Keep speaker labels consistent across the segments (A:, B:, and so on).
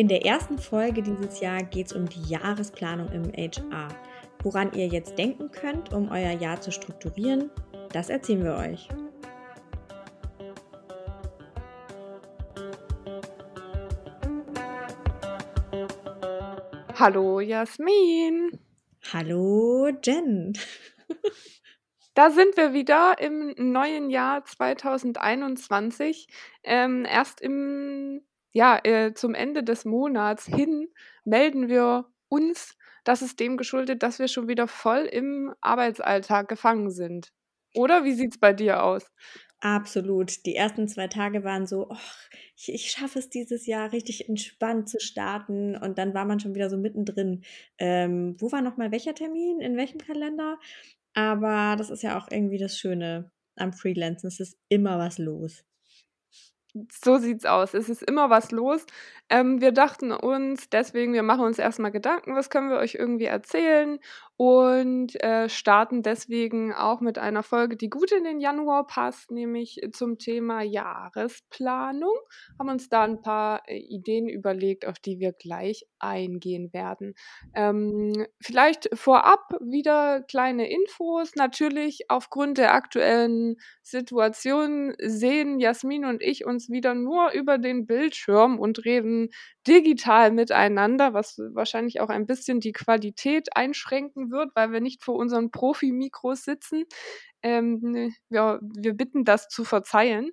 A: In der ersten Folge dieses Jahr geht es um die Jahresplanung im HR. Woran ihr jetzt denken könnt, um euer Jahr zu strukturieren, das erzählen wir euch.
B: Hallo Jasmin.
A: Hallo Jen.
B: Da sind wir wieder im neuen Jahr 2021. Ähm, erst im, ja, äh, zum Ende des Monats hin melden wir uns. Das ist dem geschuldet, dass wir schon wieder voll im Arbeitsalltag gefangen sind. Oder wie sieht es bei dir aus?
A: Absolut. Die ersten zwei Tage waren so, oh, ich, ich schaffe es dieses Jahr richtig entspannt zu starten. Und dann war man schon wieder so mittendrin. Ähm, wo war nochmal welcher Termin? In welchem Kalender? Aber das ist ja auch irgendwie das Schöne am Freelancen. Es ist immer was los.
B: So sieht's aus. Es ist immer was los. Ähm, wir dachten uns deswegen, wir machen uns erstmal Gedanken, was können wir euch irgendwie erzählen und äh, starten deswegen auch mit einer Folge, die gut in den Januar passt, nämlich zum Thema Jahresplanung. Haben uns da ein paar äh, Ideen überlegt, auf die wir gleich eingehen werden. Ähm, vielleicht vorab wieder kleine Infos. Natürlich aufgrund der aktuellen Situation sehen Jasmin und ich uns wieder nur über den Bildschirm und reden digital miteinander, was wahrscheinlich auch ein bisschen die Qualität einschränken wird, weil wir nicht vor unseren Profi-Mikros sitzen. Ähm, ja, wir bitten das zu verzeihen.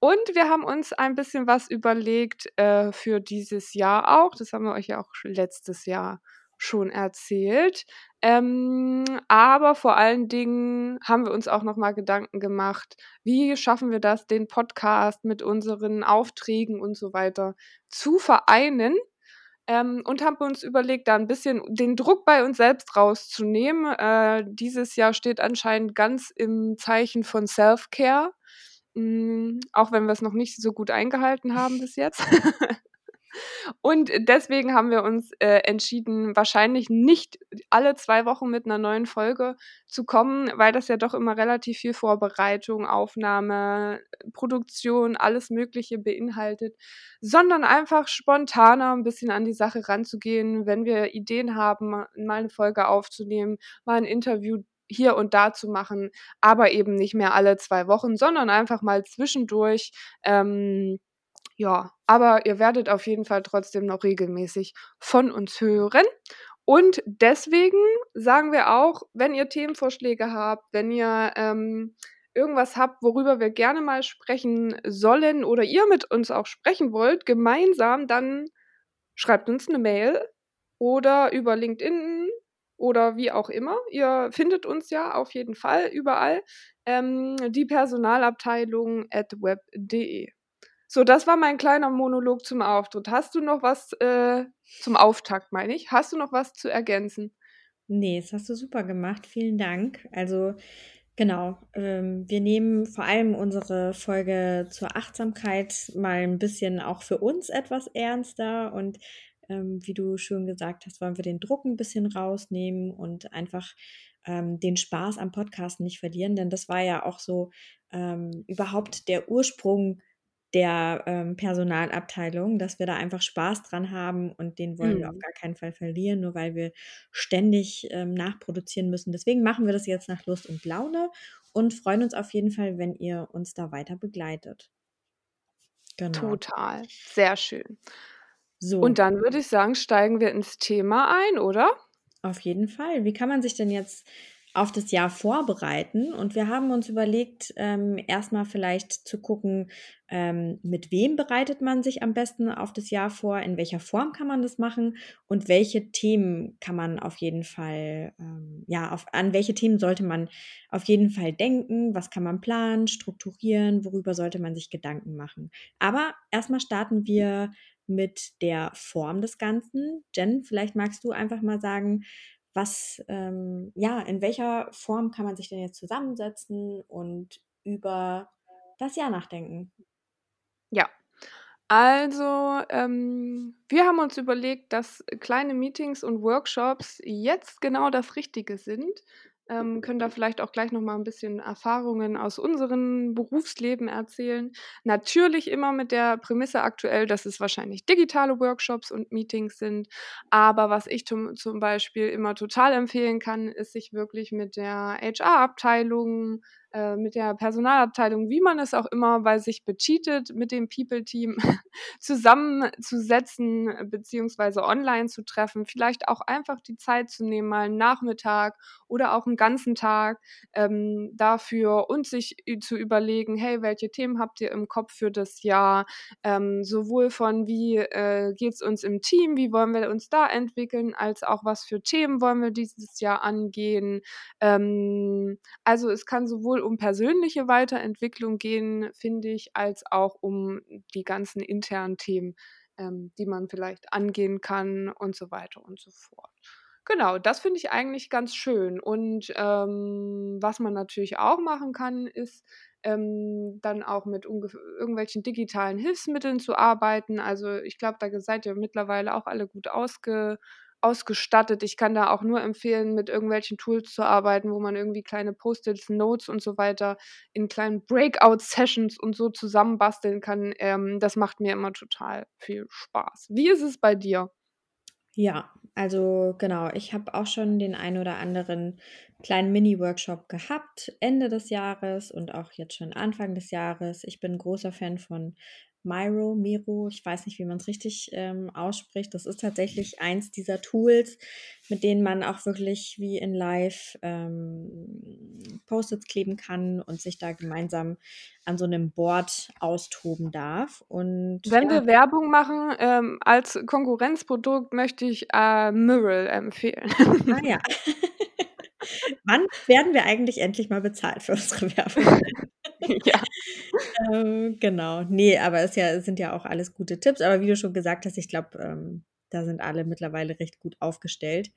B: Und wir haben uns ein bisschen was überlegt äh, für dieses Jahr auch. Das haben wir euch ja auch letztes Jahr schon erzählt. Ähm, aber vor allen Dingen haben wir uns auch noch mal Gedanken gemacht, wie schaffen wir das, den Podcast mit unseren Aufträgen und so weiter zu vereinen. Ähm, und haben uns überlegt, da ein bisschen den Druck bei uns selbst rauszunehmen. Äh, dieses Jahr steht anscheinend ganz im Zeichen von Self-Care, mm, auch wenn wir es noch nicht so gut eingehalten haben bis jetzt. Und deswegen haben wir uns äh, entschieden, wahrscheinlich nicht alle zwei Wochen mit einer neuen Folge zu kommen, weil das ja doch immer relativ viel Vorbereitung, Aufnahme, Produktion, alles Mögliche beinhaltet, sondern einfach spontaner ein bisschen an die Sache ranzugehen, wenn wir Ideen haben, mal eine Folge aufzunehmen, mal ein Interview hier und da zu machen, aber eben nicht mehr alle zwei Wochen, sondern einfach mal zwischendurch. Ähm, ja, aber ihr werdet auf jeden Fall trotzdem noch regelmäßig von uns hören. Und deswegen sagen wir auch, wenn ihr Themenvorschläge habt, wenn ihr ähm, irgendwas habt, worüber wir gerne mal sprechen sollen oder ihr mit uns auch sprechen wollt, gemeinsam, dann schreibt uns eine Mail oder über LinkedIn oder wie auch immer. Ihr findet uns ja auf jeden Fall überall. Ähm, die Personalabteilung at web.de. So, das war mein kleiner Monolog zum Auftritt. Hast du noch was äh, zum Auftakt, meine ich? Hast du noch was zu ergänzen?
A: Nee, das hast du super gemacht. Vielen Dank. Also, genau. Ähm, wir nehmen vor allem unsere Folge zur Achtsamkeit mal ein bisschen auch für uns etwas ernster und ähm, wie du schon gesagt hast, wollen wir den Druck ein bisschen rausnehmen und einfach ähm, den Spaß am Podcast nicht verlieren, denn das war ja auch so ähm, überhaupt der Ursprung der ähm, Personalabteilung, dass wir da einfach Spaß dran haben und den wollen wir auf mhm. gar keinen Fall verlieren, nur weil wir ständig ähm, nachproduzieren müssen. Deswegen machen wir das jetzt nach Lust und Laune und freuen uns auf jeden Fall, wenn ihr uns da weiter begleitet.
B: Genau. Total. Sehr schön. So. Und dann würde ich sagen, steigen wir ins Thema ein, oder?
A: Auf jeden Fall. Wie kann man sich denn jetzt auf das Jahr vorbereiten. Und wir haben uns überlegt, ähm, erstmal vielleicht zu gucken, ähm, mit wem bereitet man sich am besten auf das Jahr vor, in welcher Form kann man das machen und welche Themen kann man auf jeden Fall, ähm, ja, auf, an welche Themen sollte man auf jeden Fall denken, was kann man planen, strukturieren, worüber sollte man sich Gedanken machen. Aber erstmal starten wir mit der Form des Ganzen. Jen, vielleicht magst du einfach mal sagen, was, ähm, ja, in welcher Form kann man sich denn jetzt zusammensetzen und über das Jahr nachdenken?
B: Ja, also ähm, wir haben uns überlegt, dass kleine Meetings und Workshops jetzt genau das Richtige sind. Ähm, können da vielleicht auch gleich noch mal ein bisschen Erfahrungen aus unserem Berufsleben erzählen. Natürlich immer mit der Prämisse aktuell, dass es wahrscheinlich digitale Workshops und Meetings sind. Aber was ich zum Beispiel immer total empfehlen kann, ist, sich wirklich mit der HR-Abteilung äh, mit der Personalabteilung, wie man es auch immer bei sich becheatet, mit dem People-Team zusammenzusetzen beziehungsweise online zu treffen. Vielleicht auch einfach die Zeit zu nehmen, mal einen Nachmittag oder auch einen ganzen Tag ähm, dafür und sich zu überlegen, hey, welche Themen habt ihr im Kopf für das Jahr? Ähm, sowohl von wie äh, geht es uns im Team, wie wollen wir uns da entwickeln, als auch was für Themen wollen wir dieses Jahr angehen. Ähm, also es kann sowohl um persönliche Weiterentwicklung gehen, finde ich, als auch um die ganzen internen Themen, ähm, die man vielleicht angehen kann und so weiter und so fort. Genau, das finde ich eigentlich ganz schön. Und ähm, was man natürlich auch machen kann, ist ähm, dann auch mit irgendwelchen digitalen Hilfsmitteln zu arbeiten. Also ich glaube, da seid ihr mittlerweile auch alle gut ausge ausgestattet. Ich kann da auch nur empfehlen, mit irgendwelchen Tools zu arbeiten, wo man irgendwie kleine Post-its, Notes und so weiter in kleinen Breakout-Sessions und so zusammenbasteln kann. Ähm, das macht mir immer total viel Spaß. Wie ist es bei dir?
A: Ja, also genau, ich habe auch schon den ein oder anderen kleinen Mini-Workshop gehabt, Ende des Jahres und auch jetzt schon Anfang des Jahres. Ich bin großer Fan von Miro, Miro, ich weiß nicht, wie man es richtig ähm, ausspricht. Das ist tatsächlich eins dieser Tools, mit denen man auch wirklich wie in Live ähm, Post-its kleben kann und sich da gemeinsam an so einem Board austoben darf. Und
B: wenn ja. wir Werbung machen, ähm, als Konkurrenzprodukt möchte ich äh, Mural empfehlen.
A: Ah ja. Wann werden wir eigentlich endlich mal bezahlt für unsere Werbung? ja. Ähm, genau. Nee, aber es ja, sind ja auch alles gute Tipps. Aber wie du schon gesagt hast, ich glaube, ähm, da sind alle mittlerweile recht gut aufgestellt.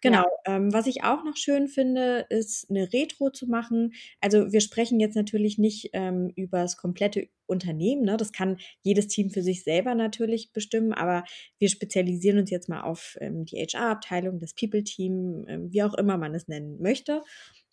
A: Genau. Ja. Ähm, was ich auch noch schön finde, ist eine Retro zu machen. Also wir sprechen jetzt natürlich nicht ähm, über das komplette Unternehmen. Ne? Das kann jedes Team für sich selber natürlich bestimmen, aber wir spezialisieren uns jetzt mal auf ähm, die HR-Abteilung, das People-Team, ähm, wie auch immer man es nennen möchte.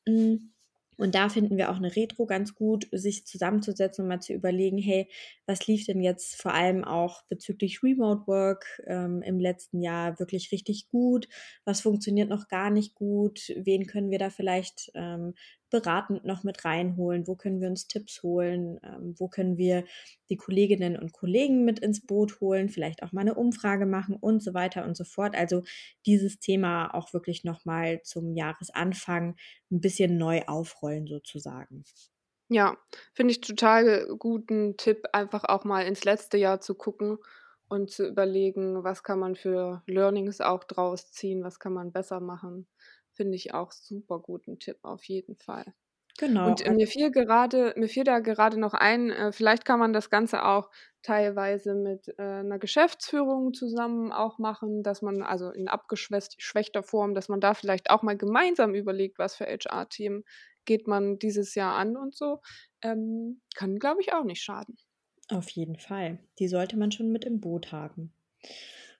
A: Mhm. Und da finden wir auch eine Retro ganz gut, sich zusammenzusetzen und mal zu überlegen, hey, was lief denn jetzt vor allem auch bezüglich Remote Work ähm, im letzten Jahr wirklich richtig gut? Was funktioniert noch gar nicht gut? Wen können wir da vielleicht ähm, beratend noch mit reinholen? Wo können wir uns Tipps holen? Ähm, wo können wir die Kolleginnen und Kollegen mit ins Boot holen? Vielleicht auch mal eine Umfrage machen und so weiter und so fort. Also dieses Thema auch wirklich nochmal zum Jahresanfang ein bisschen neu aufrollen sozusagen.
B: Ja, finde ich total guten Tipp, einfach auch mal ins letzte Jahr zu gucken und zu überlegen, was kann man für Learnings auch draus ziehen, was kann man besser machen. Finde ich auch super guten Tipp auf jeden Fall. Genau. Und äh, mir fiel gerade, mir fiel da gerade noch ein, äh, vielleicht kann man das Ganze auch teilweise mit äh, einer Geschäftsführung zusammen auch machen, dass man, also in abgeschwächter Form, dass man da vielleicht auch mal gemeinsam überlegt, was für HR-Themen geht man dieses Jahr an und so. Ähm, kann, glaube ich, auch nicht schaden.
A: Auf jeden Fall. Die sollte man schon mit im Boot haben.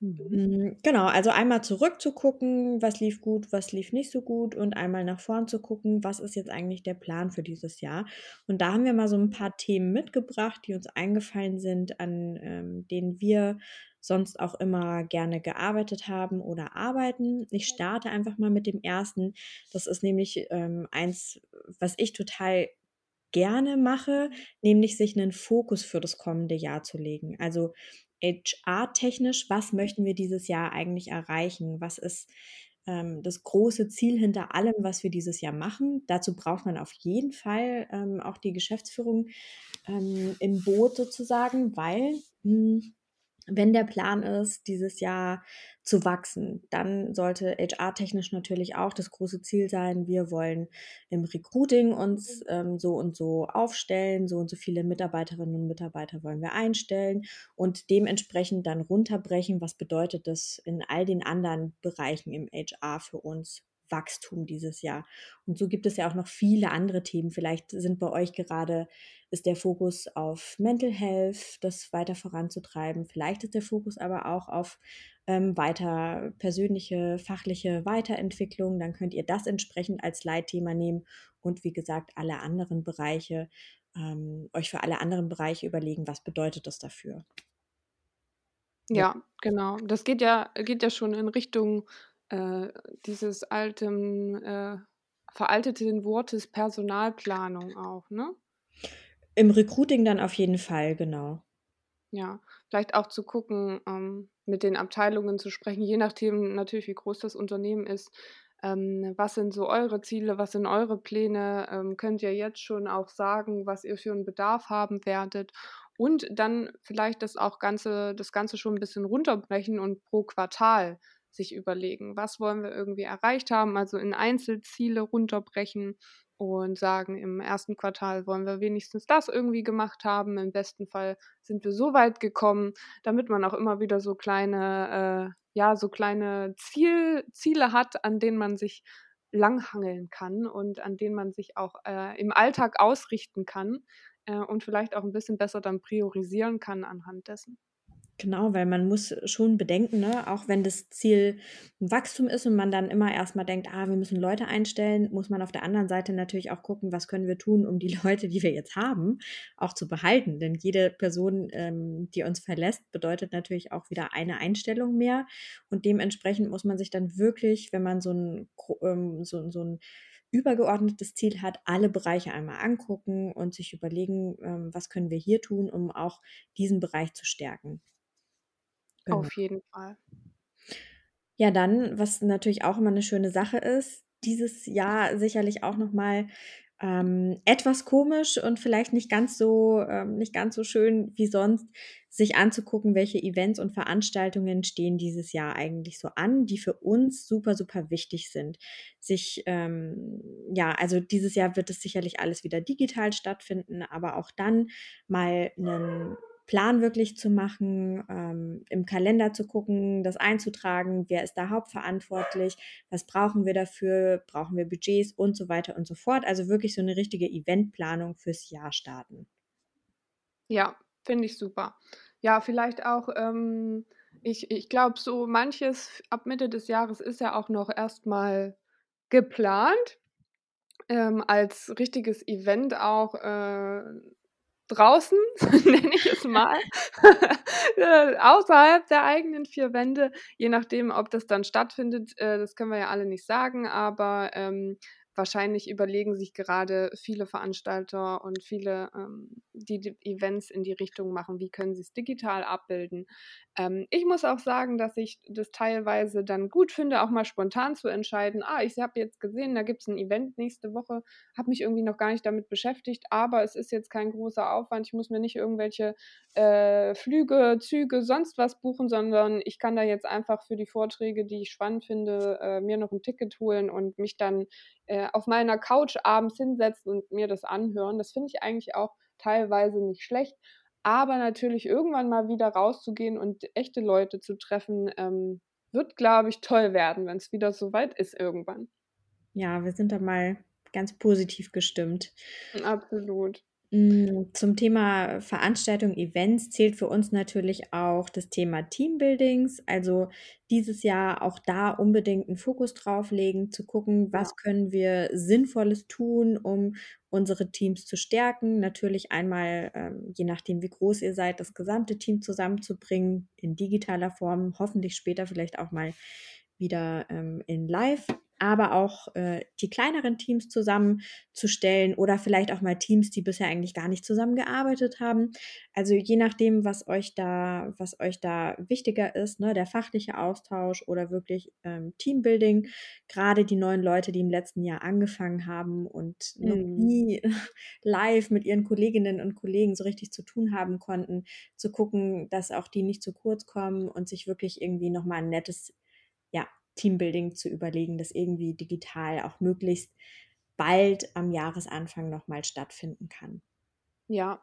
A: Mhm. Hm, genau, also einmal zurückzugucken, was lief gut, was lief nicht so gut und einmal nach vorn zu gucken, was ist jetzt eigentlich der Plan für dieses Jahr. Und da haben wir mal so ein paar Themen mitgebracht, die uns eingefallen sind, an ähm, denen wir sonst auch immer gerne gearbeitet haben oder arbeiten. Ich starte einfach mal mit dem ersten. Das ist nämlich ähm, eins, was ich total gerne mache, nämlich sich einen Fokus für das kommende Jahr zu legen. Also HR-technisch, was möchten wir dieses Jahr eigentlich erreichen? Was ist ähm, das große Ziel hinter allem, was wir dieses Jahr machen? Dazu braucht man auf jeden Fall ähm, auch die Geschäftsführung ähm, im Boot sozusagen, weil mh, hm, wenn der Plan ist, dieses Jahr zu wachsen, dann sollte HR-technisch natürlich auch das große Ziel sein, wir wollen im Recruiting uns ähm, so und so aufstellen, so und so viele Mitarbeiterinnen und Mitarbeiter wollen wir einstellen und dementsprechend dann runterbrechen, was bedeutet das in all den anderen Bereichen im HR für uns Wachstum dieses Jahr. Und so gibt es ja auch noch viele andere Themen. Vielleicht sind bei euch gerade, ist der Fokus auf Mental Health, das weiter voranzutreiben. Vielleicht ist der Fokus aber auch auf ähm, weiter persönliche, fachliche Weiterentwicklung. Dann könnt ihr das entsprechend als Leitthema nehmen und wie gesagt alle anderen Bereiche, ähm, euch für alle anderen Bereiche überlegen, was bedeutet das dafür.
B: Ja, genau. Das geht ja geht ja schon in Richtung, äh, dieses alten, äh, veralteten Wortes Personalplanung auch, ne?
A: Im Recruiting dann auf jeden Fall, genau.
B: Ja, vielleicht auch zu gucken, ähm, mit den Abteilungen zu sprechen, je nachdem natürlich, wie groß das Unternehmen ist. Ähm, was sind so eure Ziele, was sind eure Pläne? Ähm, könnt ihr jetzt schon auch sagen, was ihr für einen Bedarf haben werdet? Und dann vielleicht das auch Ganze, das Ganze schon ein bisschen runterbrechen und pro Quartal sich überlegen, was wollen wir irgendwie erreicht haben, also in Einzelziele runterbrechen und sagen, im ersten Quartal wollen wir wenigstens das irgendwie gemacht haben. Im besten Fall sind wir so weit gekommen, damit man auch immer wieder so kleine, äh, ja, so kleine Ziel, Ziele hat, an denen man sich langhangeln kann und an denen man sich auch äh, im Alltag ausrichten kann äh, und vielleicht auch ein bisschen besser dann priorisieren kann anhand dessen.
A: Genau, weil man muss schon bedenken, ne, auch wenn das Ziel Wachstum ist und man dann immer erstmal denkt, ah, wir müssen Leute einstellen, muss man auf der anderen Seite natürlich auch gucken, was können wir tun, um die Leute, die wir jetzt haben, auch zu behalten. Denn jede Person, ähm, die uns verlässt, bedeutet natürlich auch wieder eine Einstellung mehr. Und dementsprechend muss man sich dann wirklich, wenn man so ein, ähm, so, so ein übergeordnetes Ziel hat, alle Bereiche einmal angucken und sich überlegen, ähm, was können wir hier tun, um auch diesen Bereich zu stärken.
B: Genau. Auf jeden Fall.
A: Ja, dann, was natürlich auch immer eine schöne Sache ist, dieses Jahr sicherlich auch noch mal ähm, etwas komisch und vielleicht nicht ganz so ähm, nicht ganz so schön wie sonst, sich anzugucken, welche Events und Veranstaltungen stehen dieses Jahr eigentlich so an, die für uns super, super wichtig sind. Sich, ähm, ja, also dieses Jahr wird es sicherlich alles wieder digital stattfinden, aber auch dann mal einen Plan wirklich zu machen, ähm, im Kalender zu gucken, das einzutragen, wer ist da hauptverantwortlich, was brauchen wir dafür, brauchen wir Budgets und so weiter und so fort. Also wirklich so eine richtige Eventplanung fürs Jahr starten.
B: Ja, finde ich super. Ja, vielleicht auch, ähm, ich, ich glaube, so manches ab Mitte des Jahres ist ja auch noch erstmal geplant. Ähm, als richtiges Event auch äh, draußen, nenne ich es mal, äh, außerhalb der eigenen vier Wände, je nachdem, ob das dann stattfindet, äh, das können wir ja alle nicht sagen, aber ähm, wahrscheinlich überlegen sich gerade viele Veranstalter und viele, ähm, die, die Events in die Richtung machen, wie können sie es digital abbilden. Ähm, ich muss auch sagen, dass ich das teilweise dann gut finde, auch mal spontan zu entscheiden, ah, ich habe jetzt gesehen, da gibt es ein Event nächste Woche, habe mich irgendwie noch gar nicht damit beschäftigt, aber es ist jetzt kein großer Aufwand, ich muss mir nicht irgendwelche äh, Flüge, Züge, sonst was buchen, sondern ich kann da jetzt einfach für die Vorträge, die ich spannend finde, äh, mir noch ein Ticket holen und mich dann äh, auf meiner Couch abends hinsetzen und mir das anhören. Das finde ich eigentlich auch teilweise nicht schlecht. Aber natürlich irgendwann mal wieder rauszugehen und echte Leute zu treffen, ähm, wird, glaube ich, toll werden, wenn es wieder so weit ist irgendwann.
A: Ja, wir sind da mal ganz positiv gestimmt.
B: Absolut.
A: Mm, zum Thema Veranstaltung, Events zählt für uns natürlich auch das Thema Teambuildings. Also dieses Jahr auch da unbedingt einen Fokus drauf legen, zu gucken, was können wir Sinnvolles tun, um unsere Teams zu stärken. Natürlich einmal, ähm, je nachdem, wie groß ihr seid, das gesamte Team zusammenzubringen in digitaler Form, hoffentlich später vielleicht auch mal wieder ähm, in Live aber auch äh, die kleineren Teams zusammenzustellen oder vielleicht auch mal Teams, die bisher eigentlich gar nicht zusammengearbeitet haben. Also je nachdem, was euch da, was euch da wichtiger ist, ne, der fachliche Austausch oder wirklich ähm, Teambuilding. Gerade die neuen Leute, die im letzten Jahr angefangen haben und noch
B: Mhm.
A: nie live mit ihren Kolleginnen und Kollegen so richtig zu tun haben konnten, zu gucken, dass auch die nicht zu kurz kommen und sich wirklich irgendwie nochmal ein nettes Teambuilding zu überlegen, das irgendwie digital auch möglichst bald am Jahresanfang nochmal stattfinden kann.
B: Ja,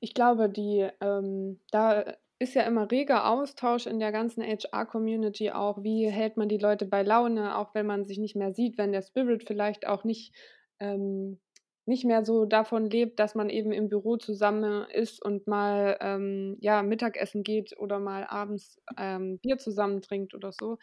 B: ich glaube, die, ähm, da ist ja immer reger Austausch in der ganzen HR-Community auch. Wie hält man die Leute bei Laune, auch wenn man sich nicht mehr sieht, wenn der Spirit vielleicht auch nicht ähm, nicht mehr so davon lebt, dass man eben im Büro zusammen ist und mal ähm, ja, Mittagessen geht oder mal abends ähm, Bier zusammen trinkt oder so.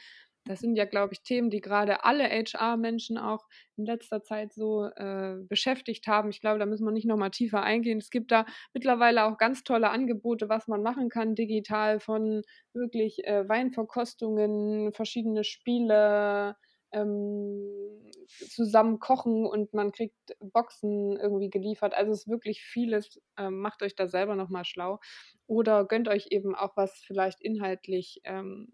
B: Das sind ja, glaube ich, Themen, die gerade alle HR-Menschen auch in letzter Zeit so äh, beschäftigt haben. Ich glaube, da müssen wir nicht nochmal tiefer eingehen. Es gibt da mittlerweile auch ganz tolle Angebote, was man machen kann digital von wirklich äh, Weinverkostungen, verschiedene Spiele, ähm, zusammen kochen und man kriegt Boxen irgendwie geliefert. Also es ist wirklich vieles. Ähm, macht euch da selber nochmal schlau. Oder gönnt euch eben auch was vielleicht inhaltlich ähm,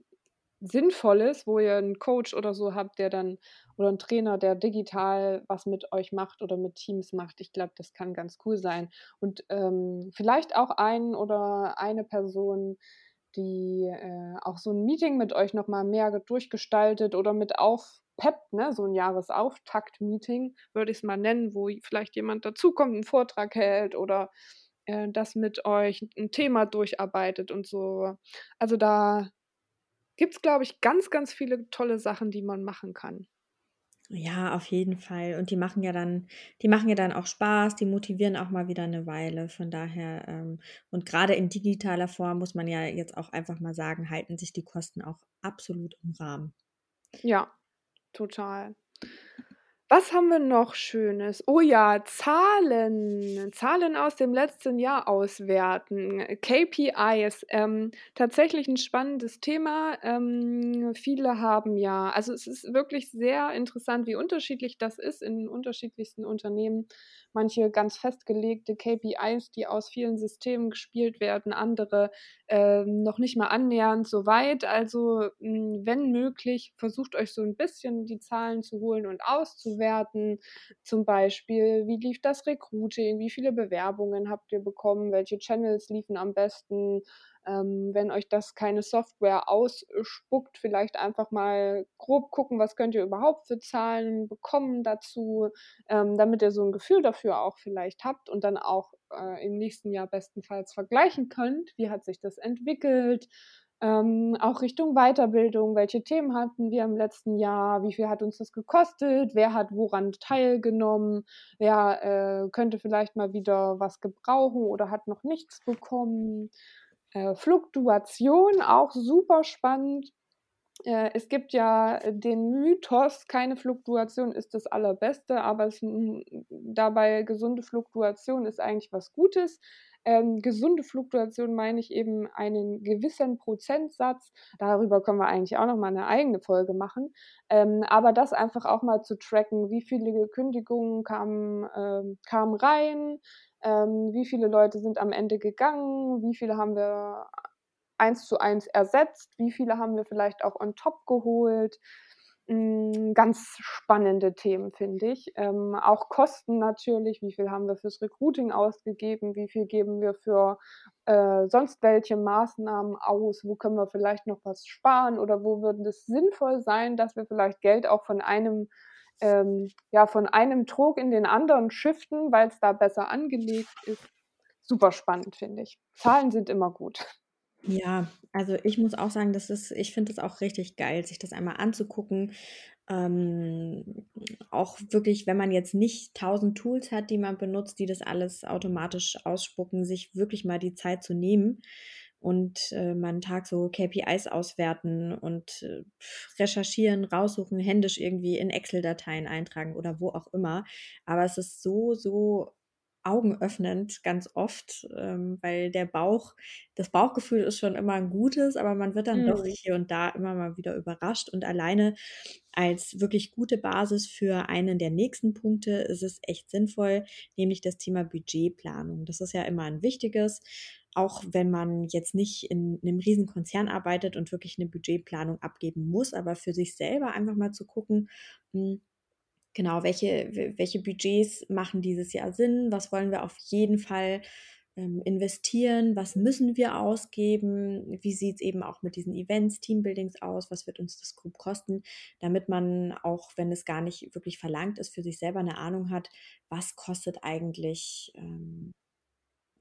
B: Sinnvolles, wo ihr einen Coach oder so habt, der dann oder einen Trainer, der digital was mit euch macht oder mit Teams macht. Ich glaube, das kann ganz cool sein. Und ähm, vielleicht auch ein oder eine Person, die äh, auch so ein Meeting mit euch nochmal mehr durchgestaltet oder mit auf PEP, ne, so ein Jahresauftakt-Meeting, würde ich es mal nennen, wo vielleicht jemand dazukommt, einen Vortrag hält oder äh, das mit euch ein Thema durcharbeitet und so. Also da gibt es, glaube ich, ganz, ganz viele tolle Sachen, die man machen kann.
A: Ja, auf jeden Fall. Und die machen ja dann, die machen ja dann auch Spaß, die motivieren auch mal wieder eine Weile. Von daher, ähm, und gerade in digitaler Form muss man ja jetzt auch einfach mal sagen, halten sich die Kosten auch absolut im Rahmen.
B: Ja, total. Was haben wir noch Schönes? Oh ja, Zahlen. Zahlen aus dem letzten Jahr auswerten. KPIs. Ähm, tatsächlich ein spannendes Thema. Ähm, viele haben ja, also es ist wirklich sehr interessant, wie unterschiedlich das ist in unterschiedlichsten Unternehmen manche ganz festgelegte KPIs, die aus vielen Systemen gespielt werden, andere äh, noch nicht mal annähernd so weit. Also wenn möglich, versucht euch so ein bisschen die Zahlen zu holen und auszuwerten. Zum Beispiel, wie lief das Recruiting, wie viele Bewerbungen habt ihr bekommen, welche Channels liefen am besten, ähm, wenn euch das keine Software ausspuckt, vielleicht einfach mal grob gucken, was könnt ihr überhaupt für Zahlen bekommen dazu, ähm, damit ihr so ein Gefühl dafür auch vielleicht habt und dann auch äh, im nächsten Jahr bestenfalls vergleichen könnt, wie hat sich das entwickelt. Ähm, auch Richtung Weiterbildung, welche Themen hatten wir im letzten Jahr, wie viel hat uns das gekostet, wer hat woran teilgenommen, wer äh, könnte vielleicht mal wieder was gebrauchen oder hat noch nichts bekommen. Äh, Fluktuation, auch super spannend. Äh, es gibt ja den Mythos, keine Fluktuation ist das Allerbeste, aber es, dabei gesunde Fluktuation ist eigentlich was Gutes. Ähm, gesunde Fluktuation meine ich eben einen gewissen Prozentsatz. Darüber können wir eigentlich auch noch mal eine eigene Folge machen. Ähm, aber das einfach auch mal zu tracken, wie viele Kündigungen kamen, ähm, kamen rein, ähm, wie viele Leute sind am Ende gegangen, wie viele haben wir eins zu eins ersetzt, wie viele haben wir vielleicht auch on top geholt. Mm, ganz spannende Themen, finde ich. Ähm, auch Kosten natürlich, wie viel haben wir fürs Recruiting ausgegeben, wie viel geben wir für äh, sonst welche Maßnahmen aus, wo können wir vielleicht noch was sparen oder wo würde es sinnvoll sein, dass wir vielleicht Geld auch von einem ähm, ja, von einem Trog in den anderen shiften, weil es da besser angelegt ist. Super spannend, finde ich. Zahlen sind immer gut.
A: Ja, also ich muss auch sagen, das ist, ich finde es auch richtig geil, sich das einmal anzugucken. Ähm, auch wirklich, wenn man jetzt nicht tausend Tools hat, die man benutzt, die das alles automatisch ausspucken, sich wirklich mal die Zeit zu nehmen und äh, mal einen Tag so KPIs auswerten und äh, recherchieren, raussuchen, händisch irgendwie in Excel-Dateien eintragen oder wo auch immer. Aber es ist so, so augenöffnend ganz oft, ähm, weil der Bauch, das Bauchgefühl ist schon immer ein gutes, aber man wird dann mhm. doch hier und da immer mal wieder überrascht und alleine als wirklich gute Basis für einen der nächsten Punkte ist es echt sinnvoll, nämlich das Thema Budgetplanung. Das ist ja immer ein wichtiges auch wenn man jetzt nicht in einem riesen Konzern arbeitet und wirklich eine Budgetplanung abgeben muss, aber für sich selber einfach mal zu gucken, hm, genau, welche, welche Budgets machen dieses Jahr Sinn, was wollen wir auf jeden Fall ähm, investieren, was müssen wir ausgeben, wie sieht es eben auch mit diesen Events, Teambuildings aus, was wird uns das grob kosten, damit man auch, wenn es gar nicht wirklich verlangt ist, für sich selber eine Ahnung hat, was kostet eigentlich ähm,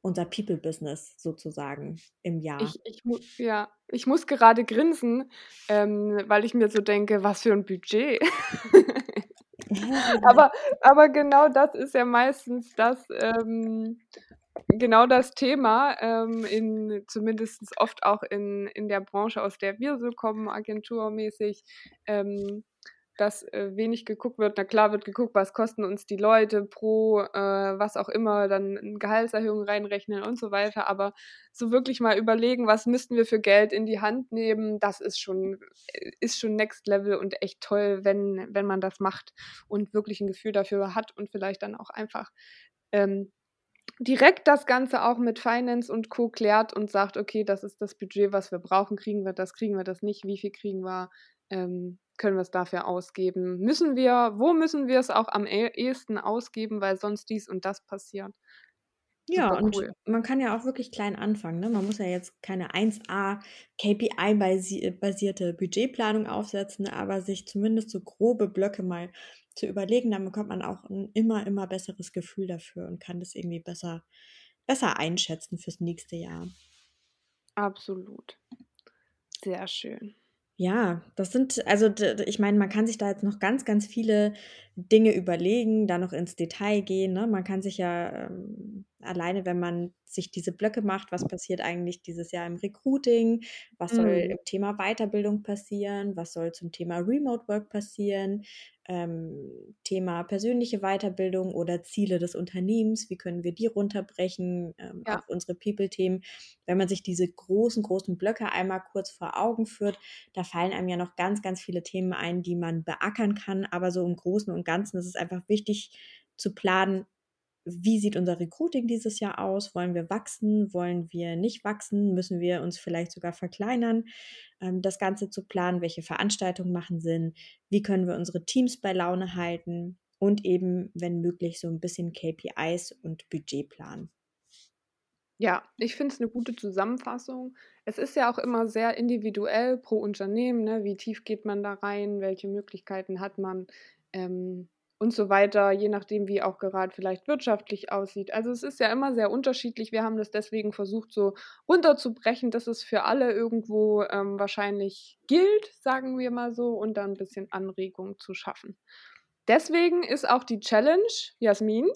A: unser People-Business sozusagen im Jahr.
B: Ich ich ja, ich muss gerade grinsen, ähm, weil ich mir so denke: „Was für 'n Budget.“ Aber aber genau das ist ja meistens das, ähm genau das Thema, ähm, in zumindest oft auch in in der Branche, aus der wir so kommen, agenturmäßig, ähm, dass, äh, wenig geguckt wird. Na klar wird geguckt, was kosten uns die Leute pro, äh, was auch immer, dann 'n Gehaltserhöhung reinrechnen und so weiter. Aber so wirklich mal überlegen, was müssten wir für Geld in die Hand nehmen, das ist schon äh, ist schon Next Level und echt toll, wenn wenn man das macht und wirklich 'n Gefühl dafür hat und vielleicht dann auch einfach, ähm, direkt das Ganze auch mit Finance und Co. klärt und sagt: „Okay, das ist das Budget, was wir brauchen. Kriegen wir das, kriegen wir das nicht? Wie viel kriegen wir? Ähm, können wir's dafür ausgeben? Müssen wir wo müssen wir's auch am eh ehesten ausgeben, weil sonst dies und das passiert?“
A: Ja,
B: Super
A: und
B: cool.
A: man kann ja auch wirklich klein anfangen, ne? Man muss ja jetzt keine 1A KPI basi basierte Budgetplanung aufsetzen, aber sich zumindest so grobe Blöcke mal zu überlegen, dann bekommt man auch 'n immer, immer besseres Gefühl dafür und kann das irgendwie besser besser einschätzen fürs nächste Jahr.
B: Absolut. Sehr schön.
A: Ja, das sind also ich meine, man kann sich da jetzt noch ganz, ganz viele Dinge überlegen, da noch ins Detail gehen, ne? Man kann sich ja, ähm alleine, wenn man sich diese Blöcke macht, was passiert eigentlich dieses Jahr im Recruiting? Was soll
B: Mhm.
A: im Thema Weiterbildung passieren? Was soll zum Thema Remote Work passieren? Ähm, Thema persönliche Weiterbildung oder Ziele des Unternehmens, wie können wir die runterbrechen, ähm, auf
B: Ja.
A: unsere People-Themen? Wenn man sich diese großen, großen Blöcke einmal kurz vor Augen führt, da fallen einem ja noch ganz, ganz viele Themen ein, die man beackern kann. Aber so im Großen und Ganzen ist es einfach wichtig zu planen: Wie sieht unser Recruiting dieses Jahr aus? Wollen wir wachsen? Wollen wir nicht wachsen? Müssen wir uns vielleicht sogar verkleinern? Ähm, das Ganze zu planen, welche Veranstaltungen machen Sinn? Wie können wir unsere Teams bei Laune halten? Und eben, wenn möglich, so 'n bisschen KPIs und Budget planen.
B: Ja, ich finde es 'ne gute Zusammenfassung. Es ist ja auch immer sehr individuell pro Unternehmen, ne? Wie tief geht man da rein? Welche Möglichkeiten hat man? Ähm, und so weiter, je nachdem, wie auch grad vielleicht wirtschaftlich aussieht. Also, es ist ja immer sehr unterschiedlich. Wir haben das deswegen versucht, so runterzubrechen, dass es für alle irgendwo, ähm, wahrscheinlich gilt, sagen wir mal so, und da 'n bisschen Anregung zu schaffen. Deswegen ist auch die Challenge, Jasmin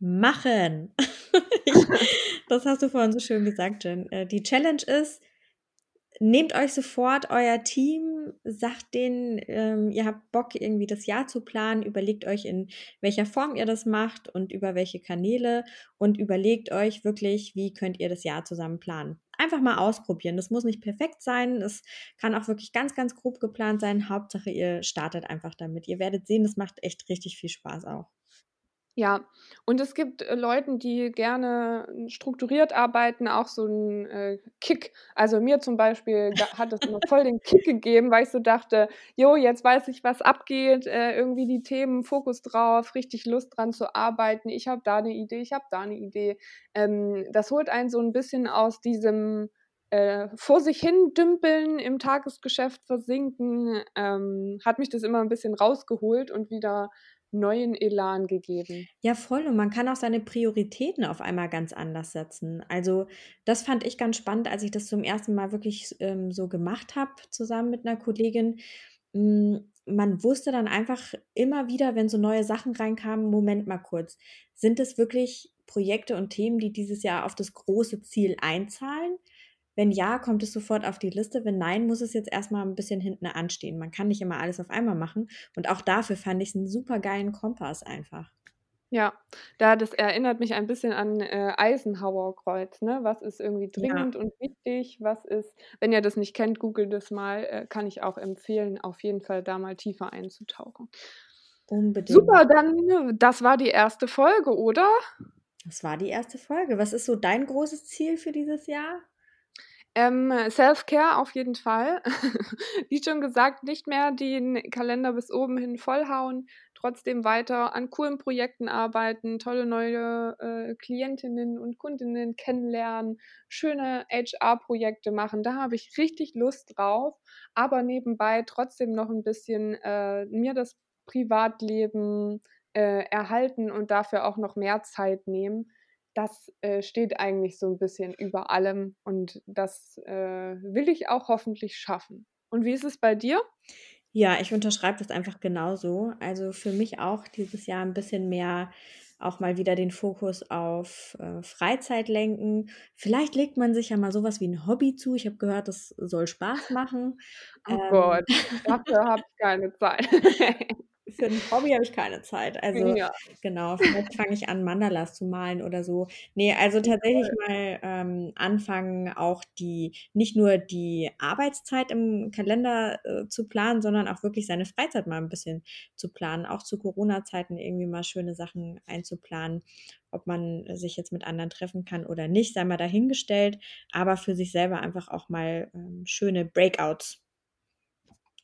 A: Machen. Das hast du vorhin so schön gesagt, Jen. Äh, die Challenge ist: Nehmt euch sofort euer Team, sagt denen, ähm, ihr habt Bock, irgendwie das Jahr zu planen. Überlegt euch, in welcher Form ihr das macht und über welche Kanäle und überlegt euch wirklich, wie könnt ihr das Jahr zusammen planen. Einfach mal ausprobieren. Das muss nicht perfekt sein. Es kann auch wirklich ganz, ganz grob geplant sein. Hauptsache, ihr startet einfach damit. Ihr werdet sehen, das macht echt richtig viel Spaß auch.
B: Ja, und es gibt, äh, Leuten, die gerne strukturiert arbeiten, auch so 'n, äh, Kick. Also, mir zum Beispiel hat das immer voll den Kick gegeben, weil ich so dachte: „Jo, jetzt weiß ich, was abgeht, äh, irgendwie die Themen, Fokus drauf, richtig Lust dran zu arbeiten. Ich habe da 'ne Idee, ich habe da 'ne Idee.“ Ähm, das holt einen so 'n bisschen aus diesem, äh, vor sich hin dümpeln, im Tagesgeschäft versinken, ähm hat mich das immer 'n bisschen rausgeholt und wieder neuen Elan gegeben.
A: Ja, voll. Und man kann auch seine Prioritäten auf einmal ganz anders setzen. Also, das fand ich ganz spannend, als ich das zum 1. Mal wirklich ähm, so gemacht habe, zusammen mit 'ner Kollegin. Hm, man wusste dann einfach immer wieder, wenn so neue Sachen reinkamen: „Moment mal kurz. Sind das wirklich Projekte und Themen, die dieses Jahr auf das große Ziel einzahlen? Wenn ja, kommt es sofort auf die Liste. Wenn nein, muss es jetzt erst mal 'n bisschen hinten anstehen.“ Man kann nicht immer alles auf einmal machen. Und auch dafür fand ich's 'n supergeilen Kompass einfach.
B: Ja, da das erinnert mich ein bisschen an, äh, Eisenhower-Kreuz, ne? Was ist irgendwie
A: Ja.
B: dringend und wichtig? Was ist wenn ihr das nicht kennt, googelt das mal, äh, kann ich auch empfehlen, auf jeden Fall da mal tiefer einzutauchen.
A: Unbedingt.
B: Super, dann das war die 1. Folge, oder?
A: Das war die 1. Folge. Was ist so dein großes Ziel für dieses Jahr?
B: Ähm, Self-Care auf jeden Fall. Wie schon gesagt, nicht mehr den Kalender bis oben hin vollhauen, trotzdem weiter an coolen Projekten arbeiten, tolle neue, äh, Klientinnen und Kundinnen kennenlernen, schöne HR-Projekte machen. Da habe ich richtig Lust drauf, aber nebenbei trotzdem noch 'n bisschen, äh, mir das Privatleben, äh, erhalten und dafür auch noch mehr Zeit nehmen. Das äh, steht eigentlich so ein bisschen über allem und das äh, will ich auch hoffentlich schaffen. Und wie ist es bei dir?
A: Ja, ich unterschreibe das einfach genauso. Also für mich auch dieses Jahr ein bisschen mehr auch mal wieder den Fokus auf äh, Freizeit lenken. Vielleicht legt man sich ja mal sowas wie ein Hobby zu. Ich habe gehört, das soll Spaß machen.
B: Oh ähm, Gott, dafür habe ich keine Zeit.
A: für ein Hobby habe ich keine Zeit. Also ja. genau, vielleicht fange ich an, Mandalas zu malen oder so. Nee, also tatsächlich mal ähm, anfangen, auch die, nicht nur die Arbeitszeit im Kalender äh, zu planen, sondern auch wirklich seine Freizeit mal ein bisschen zu planen. Auch zu Corona-Zeiten irgendwie mal schöne Sachen einzuplanen. Ob man sich jetzt mit anderen treffen kann oder nicht, sei mal dahingestellt, aber für sich selber einfach auch mal ähm, schöne Breakouts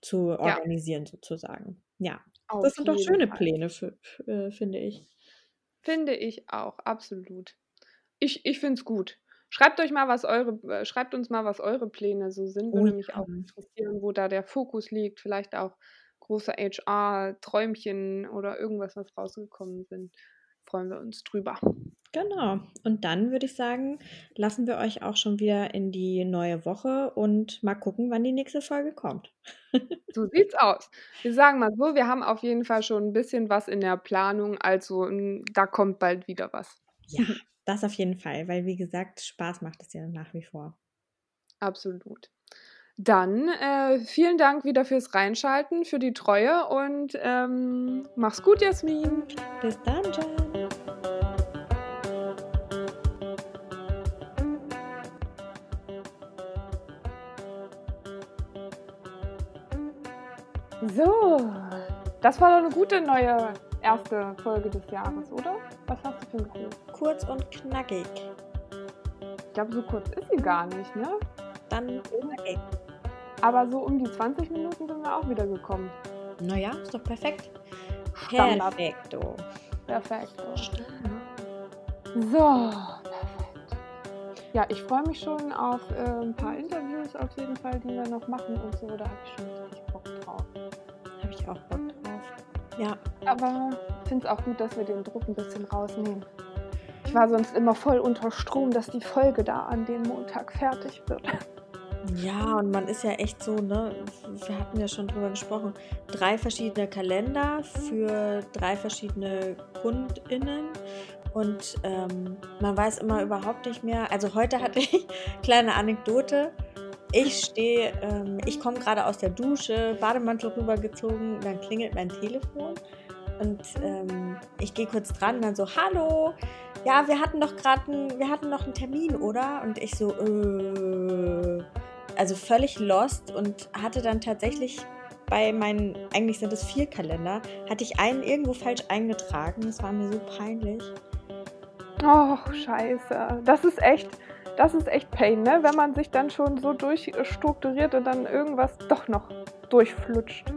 A: zu organisieren, ja. sozusagen. Ja.
B: Auf
A: Das sind doch schöne
B: Fall.
A: Pläne, äh, finde ich.
B: Finde ich auch, absolut. Ich, ich finde es gut. Schreibt euch mal, was eure, äh, schreibt uns mal, was eure Pläne so sind.
A: Oh
B: Würde mich auch interessieren, wo da der Fokus liegt. Vielleicht auch große HR-Träumchen oder irgendwas, was rausgekommen sind. Freuen wir uns drüber.
A: Genau. Und dann würde ich sagen, lassen wir euch auch schon wieder in die neue Woche und mal gucken, wann die nächste Folge kommt.
B: So sieht's aus. Wir sagen mal so, wir haben auf jeden Fall schon ein bisschen was in der Planung, also hm, da kommt bald wieder was.
A: Ja, das auf jeden Fall, weil wie gesagt, Spaß macht es ja nach wie vor.
B: Absolut. Dann äh, vielen Dank wieder fürs Reinschalten, für die Treue und ähm, mach's gut, Jasmin.
A: Bis dann, Jan.
B: So, das war doch eine gute neue erste Folge des Jahres, oder? Was hast du für ein Gefühl?
A: Kurz und knackig.
B: Ich glaube, so kurz ist sie gar nicht, ne?
A: Dann knackig.
B: Aber so um die 20 Minuten sind wir auch wieder gekommen.
A: Naja, ist doch perfekt.
B: Standard.
A: Perfekto.
B: Perfekt. So, perfekt. Ja, ich freue mich schon auf äh, ein paar Interviews auf jeden Fall, die wir noch machen und so. Da habe ich schon.
A: Auch Bock drauf. Ja.
B: Aber ich finde es auch gut, dass wir den Druck ein bisschen rausnehmen. Ich war sonst immer voll unter Strom, dass die Folge da an dem Montag fertig wird.
A: Ja, und man ist ja echt so, ne? Wir hatten ja schon drüber gesprochen. Drei verschiedene Kalender für drei verschiedene KundInnen. Und ähm, man weiß immer überhaupt nicht mehr. Also heute hatte ich kleine Anekdote. Ich stehe, ähm, ich komme gerade aus der Dusche, Bademantel rübergezogen, dann klingelt mein Telefon und ähm, ich gehe kurz dran dann so, hallo, ja, wir hatten doch gerade, wir hatten noch einen Termin, oder? Und ich so, äh, also völlig lost und hatte dann tatsächlich bei meinen, eigentlich sind es vier Kalender, hatte ich einen irgendwo falsch eingetragen. Das war mir so peinlich.
B: Oh, scheiße. Das ist echt, das ist echt Pain, ne? Wenn man sich dann schon so durchstrukturiert und dann irgendwas doch noch durchflutscht.